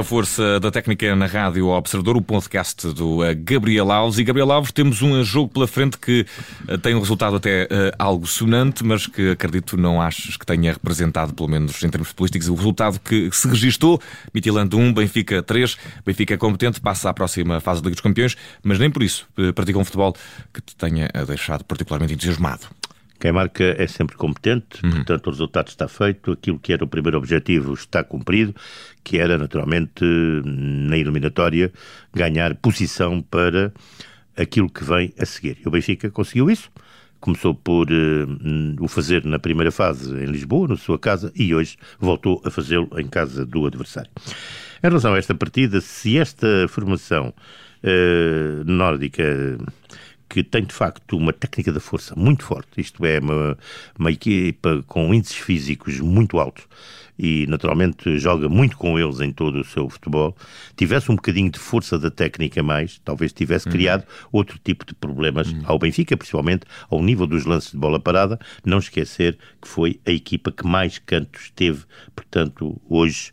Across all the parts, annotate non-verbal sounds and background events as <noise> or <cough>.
A força da técnica na rádio Observador, o podcast do eh, Gabriel Alves. E Gabriel Alves, temos um jogo pela frente que eh, tem um resultado até uh, algo sonante, mas que acredito não achas que tenha representado, pelo menos em termos políticos, o resultado que se registou. Mitilando 1, Benfica 3. Benfica competente, passa à próxima fase da Liga dos Campeões, mas nem por isso pratica um futebol que te tenha deixado particularmente entusiasmado. Quem marca é sempre competente, uhum. portanto o resultado está feito, aquilo que era o primeiro objetivo está cumprido, que era naturalmente na eliminatória ganhar posição para aquilo que vem a seguir. E o Benfica conseguiu isso, começou por uh, o fazer na primeira fase em Lisboa, na sua casa, e hoje voltou a fazê-lo em casa do adversário. Em relação a esta partida, se esta formação uh, nórdica que tem de facto uma técnica da força muito forte, isto é, uma, uma equipa com índices físicos muito altos e naturalmente joga muito com eles em todo o seu futebol, tivesse um bocadinho de força da técnica mais, talvez tivesse uhum. criado outro tipo de problemas uhum. ao Benfica, principalmente ao nível dos lances de bola parada. Não esquecer que foi a equipa que mais cantos teve, portanto, hoje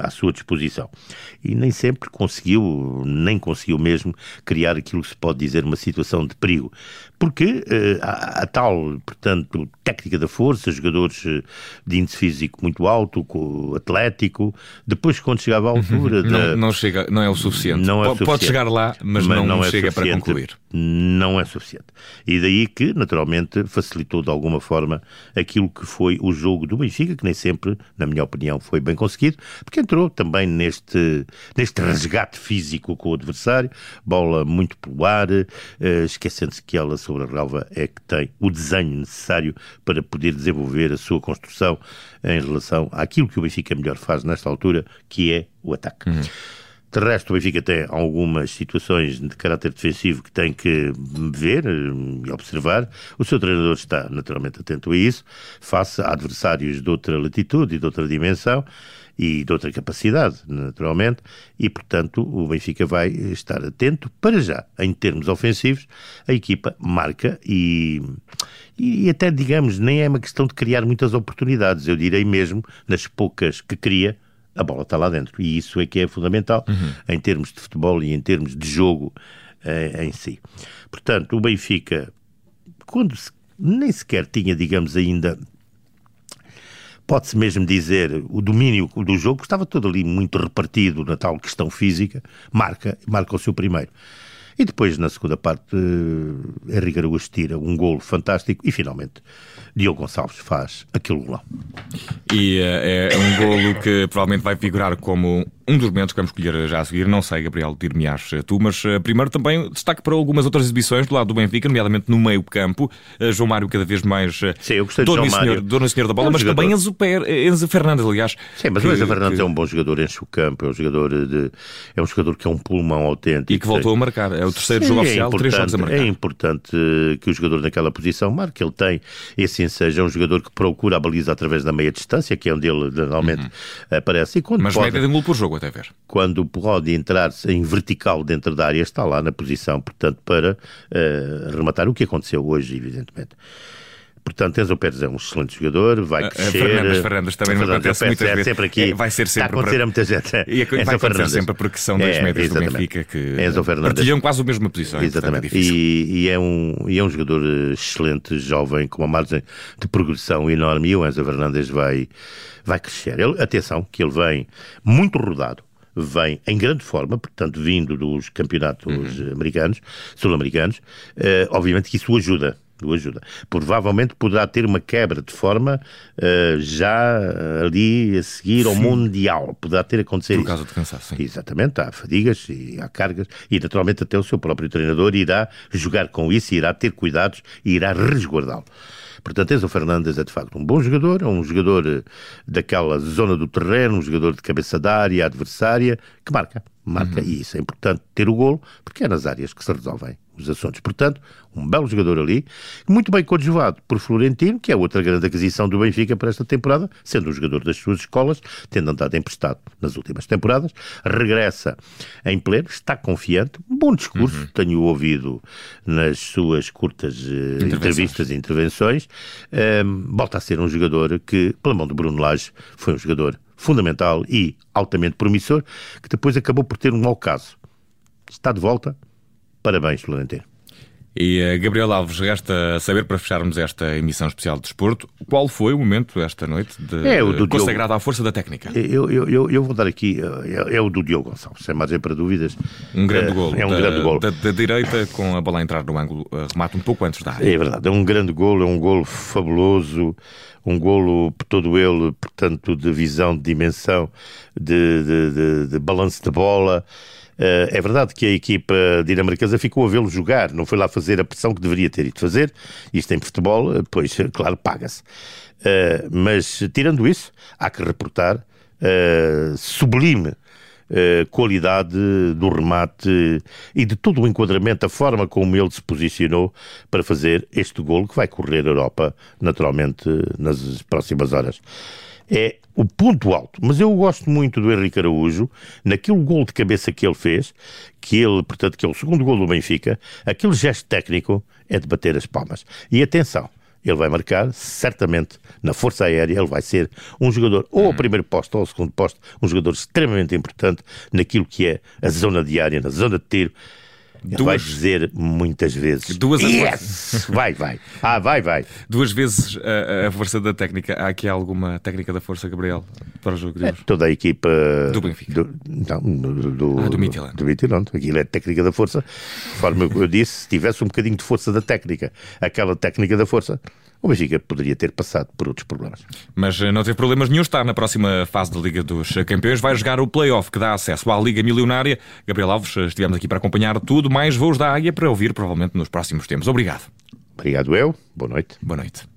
à sua disposição. E nem sempre conseguiu, nem conseguiu mesmo, criar aquilo que se pode dizer uma situação de perigo. Porque uh, a, a, tal, portanto, técnica da força, jogadores eh, de índice físico muito alto, atlético, depois quando chegava à uhum. altura... Uhum. Da... Não, não, chega, não é o suficiente. Não é Pode suficiente. chegar lá, mas, mas não, não é chega para concluir. Não é suficiente. E daí que, naturalmente, facilitou de alguma forma aquilo que foi o jogo do Benfica, que nem sempre, na minha opinião, foi bem conseguido, porque entrou também neste, neste resgate físico com o adversário, bola muito pelo ar, uh, esquecendo-se que ela sobre a relva é que tem o desenho necessário para poder desenvolver a sua construção em relação àquilo que o Benfica melhor faz nesta altura, que é o ataque. Uhum. De resto, o Benfica tem algumas situações de caráter defensivo que tem que ver e observar. O seu treinador está naturalmente atento a isso, face a adversários de outra latitude e de outra dimensão e de outra capacidade, naturalmente, e portanto o Benfica vai estar atento para já. Em termos ofensivos, a equipa marca e, e até, digamos, nem é uma questão de criar muitas oportunidades, eu direi mesmo, nas poucas que cria, a bola está lá dentro. E isso é que é fundamental uhum. em termos de futebol e em termos de jogo eh, em si. Portanto, o Benfica, quando se, nem sequer tinha, digamos, ainda pode-se mesmo dizer, o domínio do jogo, estava todo ali muito repartido na tal questão física, marca, marca o seu primeiro. E depois, na segunda parte, eh, Henrique Araújo tira um golo fantástico e, finalmente, Diogo Gonçalves faz aquele golão. E uh, é um golo que provavelmente vai figurar como um dos momentos que vamos escolher já a seguir. Não sei, Gabriel, dir-me-ás tu, mas uh, primeiro também destaque para algumas outras exibições do lado do Benfica, nomeadamente no meio campo. Uh, João Mário cada vez mais Sim, eu gostei dono, de João senhor, dono e senhor da bola, é um mas jogador. também Enzo, per, Enzo Fernandes, aliás. Sim, mas que, o Enzo Fernandes que... é um bom jogador, enche o campo, é um jogador, de, é um jogador que é um pulmão autêntico. E que voltou a marcar, é o terceiro Sim, jogo é oficial, três jogos a marcar. É importante que o jogador naquela posição marque, ele tem esse ensejo, é um jogador que procura a baliza através da meia distância, que é onde ele normalmente uhum. aparece. E quando mas pode, média de um gol por jogo, até. Quando pode entrar em vertical dentro da área, está lá na posição, portanto, para uh, rematar o que aconteceu hoje, evidentemente. Portanto, Enzo Pérez é um excelente jogador, vai crescer. Fernandes, Fernandes também não acontece muitas é vezes. Sempre aqui, é, vai ser sempre. Está a acontecer a muita gente. E vai acontecer Fernandes. sempre porque são dois é, médios do Benfica que Enzo Fernandes. partilham quase a mesma posição. Exatamente. E, e, é um, e é um jogador excelente, jovem, com uma margem de progressão enorme e o Enzo Fernandes vai, vai crescer. Ele, atenção, que ele vem muito rodado vem em grande forma, portanto, vindo dos campeonatos uhum. americanos, sul-americanos, uh, obviamente que isso ajuda o ajuda. Provavelmente poderá ter uma quebra de forma uh, já ali a seguir sim. ao Mundial. Poderá ter acontecido. Por causa de cansaço, sim. Exatamente, há fadigas e há cargas e naturalmente até o seu próprio treinador irá jogar com isso, irá ter cuidados e irá resguardá-lo. Portanto, Enzo Fernandes é de facto um bom jogador, é um jogador eh, daquela zona do terreno, um jogador de cabeça da área adversária, que marca. Marca, uhum. e isso é importante ter o golo, porque é nas áreas que se resolvem os assuntos. Portanto, um belo jogador ali, muito bem coadjuvado por Florentino, que é outra grande aquisição do Benfica para esta temporada, sendo um jogador das suas escolas, tendo andado emprestado nas últimas temporadas, regressa em pleno, está confiante, um bom discurso, uhum. tenho ouvido nas suas curtas uh, entrevistas e intervenções, um, volta a ser um jogador que, pela mão de Bruno Lage, foi um jogador fundamental e altamente promissor, que depois acabou por ter um mau caso. Está de volta. Parabéns, Florentino. E uh, Gabriel Alves, resta saber para fecharmos esta emissão especial de desporto, qual foi o momento esta noite de, é o do consagrado Diogo... à força da técnica? Eu, eu, eu, eu vou dar aqui, é, é, o do Diogo Gonçalves, sem margem para dúvidas. Um grande é, golo. É um da, grande golo. Da, da, direita, com a bola a entrar no ângulo, remata um pouco antes da área. É verdade, é um grande golo, é um golo fabuloso, um golo todo ele, portanto, de visão, de dimensão, de, de, de, de balanço de bola. Uh, é verdade que a equipa dinamarquesa ficou a vê-lo jogar, não foi lá fazer a pressão que deveria ter ido fazer. Isto em futebol, eh, pois, eh, claro, paga-se. Mas, tirando isso, há que reportar uh, sublime qualidade do remate e de todo o enquadramento, a forma como ele se posicionou para fazer este golo que vai correr a Europa, naturalmente, nas próximas horas é o ponto alto. Mas eu gosto muito do Henrique Araújo, naquele gol de cabeça que ele fez, que ele, portanto, que é o segundo gol do Benfica, aquele gesto técnico é de bater as palmas. E atenção, ele vai marcar, certamente, na Força Aérea, ele vai ser um jogador, ou ao primeiro posto ou ao segundo posto, um jogador extremamente importante naquilo que é a zona diária, na zona de tiro. Duas... Vai dizer muitas vezes. Duas yes! <laughs> vai, vai. Ah, vai, vai. Duas vezes a, a, força da técnica. Há aqui alguma técnica da força, Gabriel, para o jogo de hoje? É, toda a equipa. Do Benfica. Do, não, do, do, ah, do Midtjylland. Do Midtjylland. Aquilo é técnica da força. Conforme eu disse, se tivesse um bocadinho de força da técnica, aquela técnica da força, o Benfica poderia ter passado por outros problemas. Mas eh, não teve problemas nenhum, está na próxima fase da Liga dos Campeões, vai jogar o play-off que dá acesso à Liga Milionária. Gabriel Alves, eh, estivemos aqui para acompanhar tudo, mais voos da Águia para ouvir provavelmente nos próximos tempos. Obrigado. Obrigado eu, boa noite. Boa noite.